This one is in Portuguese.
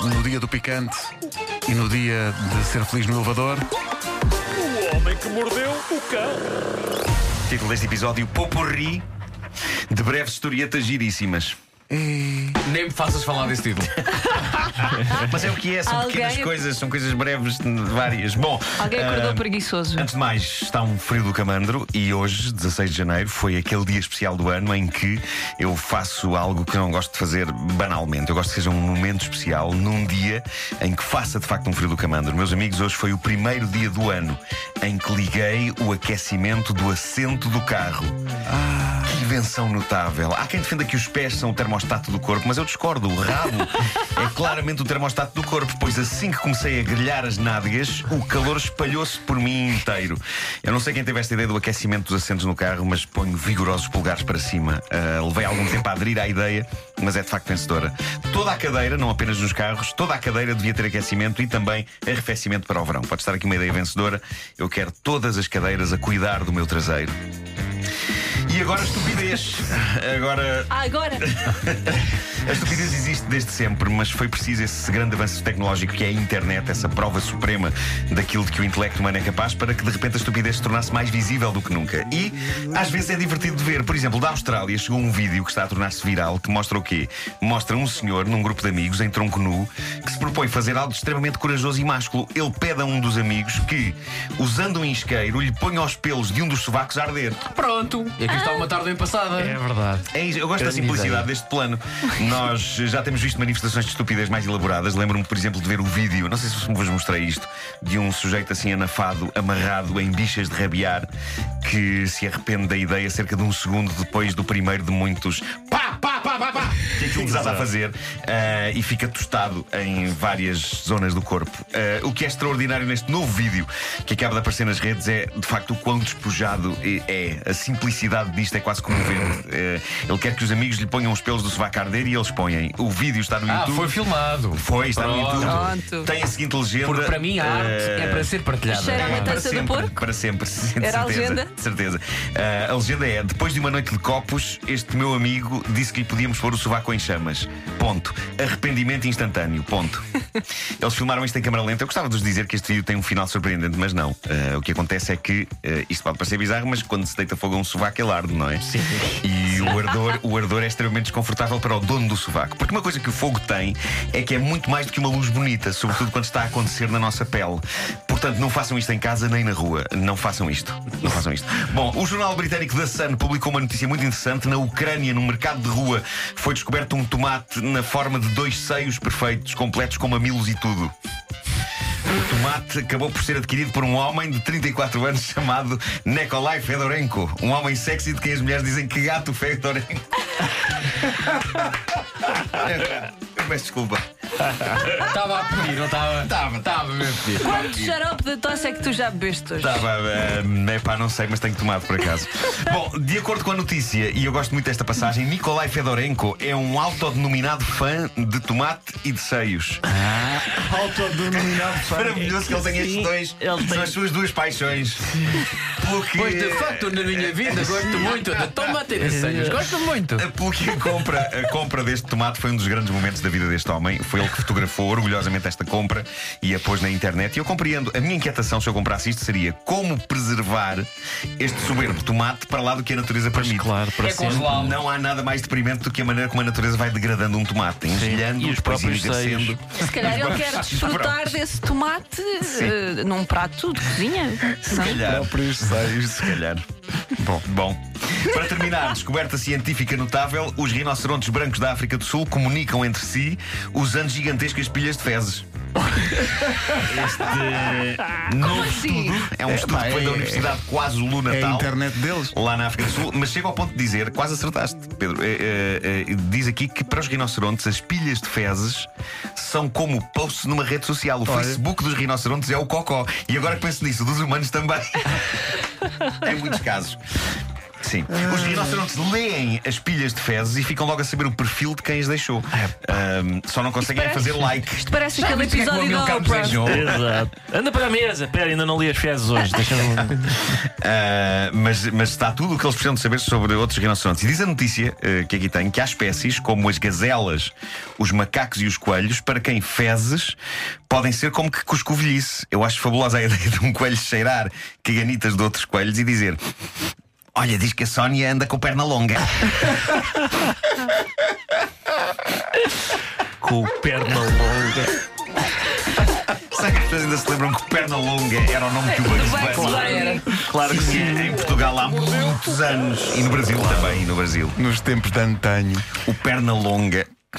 no dia do picante e no dia de ser feliz no elevador. O homem que mordeu o cão. Título deste episódio: Popurri de breves historietas giríssimas. Nem me faças falar desse título. Mas é o que é, são Alguém- pequenas coisas, são coisas breves, várias. Bom, Alguém acordou ah, preguiçoso. Antes de mais, está um frio do camandro e hoje, 16 de janeiro, foi aquele dia especial do ano em que eu faço algo que não gosto de fazer banalmente. Eu gosto que seja um momento especial, num dia em que faça de facto um frio do camandro. Meus amigos, hoje foi o primeiro dia do ano em que liguei o aquecimento do assento do carro. Invenção notável. Há quem defenda que os pés são o termostato do corpo, mas eu discordo. O rabo é claramente o termostato do corpo, pois assim que comecei a grelhar as nádegas, o calor espalhou-se por mim inteiro. Eu não sei quem teve esta ideia do aquecimento dos assentos no carro, mas ponho vigorosos polegares para cima. Ah, levei algum tempo a aderir à ideia, mas é de facto vencedora. Toda a cadeira, não apenas nos carros, toda a cadeira devia ter aquecimento e também arrefecimento para o verão. Pode estar aqui uma ideia vencedora. Eu quero todas as cadeiras a cuidar do meu traseiro. E agora estupidez. Agora Ah, agora! a estupidez existe desde sempre, mas foi preciso esse grande avanço tecnológico que é a internet, essa prova suprema daquilo de que o intelecto humano é capaz, para que de repente a estupidez se tornasse mais visível do que nunca. E às vezes é divertido de ver. Por exemplo, da Austrália chegou um vídeo que está a tornar-se viral que mostra o quê? Mostra um senhor num grupo de amigos em tronco nu que se propõe fazer algo extremamente corajoso e másculo. Ele pede a um dos amigos que, usando um isqueiro, lhe ponha os pelos de um dos sovacos a arder. Pronto. E aqui está uma tarde bem passada. É verdade. É isso, eu gosto da simplicidade ideia. deste plano. Nós já temos visto manifestações de estupidez mais elaboradas. Lembro-me, por exemplo, de ver o vídeo, não sei se vos mostrei isto, de um sujeito assim anafado, amarrado em bichas de rabiar, que se arrepende da ideia cerca de um segundo depois do primeiro de muitos pá, pá, pá, pá, pá, que aquilo desata a fazer ah, e fica tostado em várias zonas do corpo. Ah, o que é extraordinário neste novo vídeo que acaba de aparecer nas redes é de facto o quão despojado é. A simplicidade disto é quase comovente. Ah, ele quer que os amigos lhe ponham os pelos do sovaco a arder e eles põem. O vídeo está no Ah, YouTube. foi filmado. Foi, está no Pronto. YouTube. Pronto. Tem a seguinte legenda. Porque para mim a arte ah, é para ser partilhada. Cheira a para matança do sempre, porco? Para sempre, Era a certeza, legenda? De certeza. Ah, a legenda é: depois de uma noite de copos, este meu amigo disse que lhe podíamos pôr o sovaco em chamas. Ponto. Arrependimento instantâneo. Ponto. Eles filmaram isto em câmara lenta. Eu gostava de vos dizer que este vídeo tem um final surpreendente, mas não. Ah, o que acontece é que ah, isto pode parecer bizarro, mas quando se deita fogo a um sovaco, ele arde, não é? Sim. E o ardor, o ardor é extremamente desconfortável para o dono do sovaco. Porque uma coisa que o fogo tem é que é muito mais do que uma luz bonita, sobretudo quando está a acontecer na nossa pele. Portanto, não façam isto em casa nem na rua. Não façam isto. Não façam isto. Bom, o jornal britânico The Sun publicou uma notícia muito interessante. Na Ucrânia, no mercado de rua, foi descoberto um tomate na forma de dois seios perfeitos, completos com mamilos e tudo. O tomate acabou por ser adquirido por um homem de 34 anos chamado Nikolai Fedorenko. Um homem sexy de quem as mulheres dizem que gato Fedorenko. Peço desculpa. Estava a pedir, não estava? Estava. Estava mesmo a pedir. Quanto xarope de tosse é que tu já bebeste hoje? Estava, é pá, não sei, mas tenho tomado por acaso. Bom, de acordo com a notícia, e eu gosto muito desta passagem, Nikolai Fedorenko é um autodenominado fã de tomate e de seios. Autodenominado fã. Maravilhoso que ele tenha estes dois. São as suas duas paixões. Pelo que, Pois de facto, na minha vida, gosto muito de tomate e de seios. Gosto muito. Pelo que a compra, a compra deste tomate foi um dos grandes momentos da vida deste homem. Foi ele que fotografou orgulhosamente esta compra e a pôs na internet. E eu compreendo. A minha inquietação, se eu comprasse isto, seria como preservar este soberbo tomate para lá do que a natureza permite. Claro, para É sempre. Não há nada mais deprimente do que a maneira como a natureza vai degradando um tomate, engelhando, E os depois próprios envelhecendo. Se calhar ele quer desfrutar desse tomate eh, num prato de cozinha. Se Não? calhar. Próprios seios. Se calhar. Bom, bom. Para terminar, descoberta científica notável: os rinocerontes brancos da África do Sul comunicam entre si usando gigantescas pilhas de fezes. Este novo assim? estudo é um estudo pá, que vem da é- Universidade É a Natal. internet deles. Lá na África do Sul, mas chega ao ponto de dizer, quase acertaste, Pedro. eh, diz aqui que para os rinocerontes as pilhas de fezes são como posts numa rede social. O Olha. Facebook dos rinocerontes é o cocó. E agora que penso nisso, dos humanos também. em muitos casos. Sim. Os rinocerontes leem as pilhas de fezes e ficam logo a saber o perfil de quem as deixou. Ahm, só não conseguem é fazer like. Isto parece aquele episódio da Oprah. Exato. Anda para a mesa. Espera, ainda não li as fezes hoje. Deixa-me. Ah, mas, mas está tudo o que eles precisam de saber sobre outros rinocerontes. E diz a notícia eh, que aqui tem que há espécies como as gazelas, os macacos e os coelhos, para quem fezes podem ser como que cuscovilhice. Eu acho fabulosa a ideia de um coelho cheirar caganitas de outros coelhos e dizer. Olha, diz que a Sónia anda com perna longa. Com perna longa. Será que as pessoas ainda se lembram que perna longa era o nome que o Bugs Bunny Bunny. Claro que sim. em Portugal há muitos anos. E no Brasil também, e no Brasil. Nos tempos de antanho. O perna longa.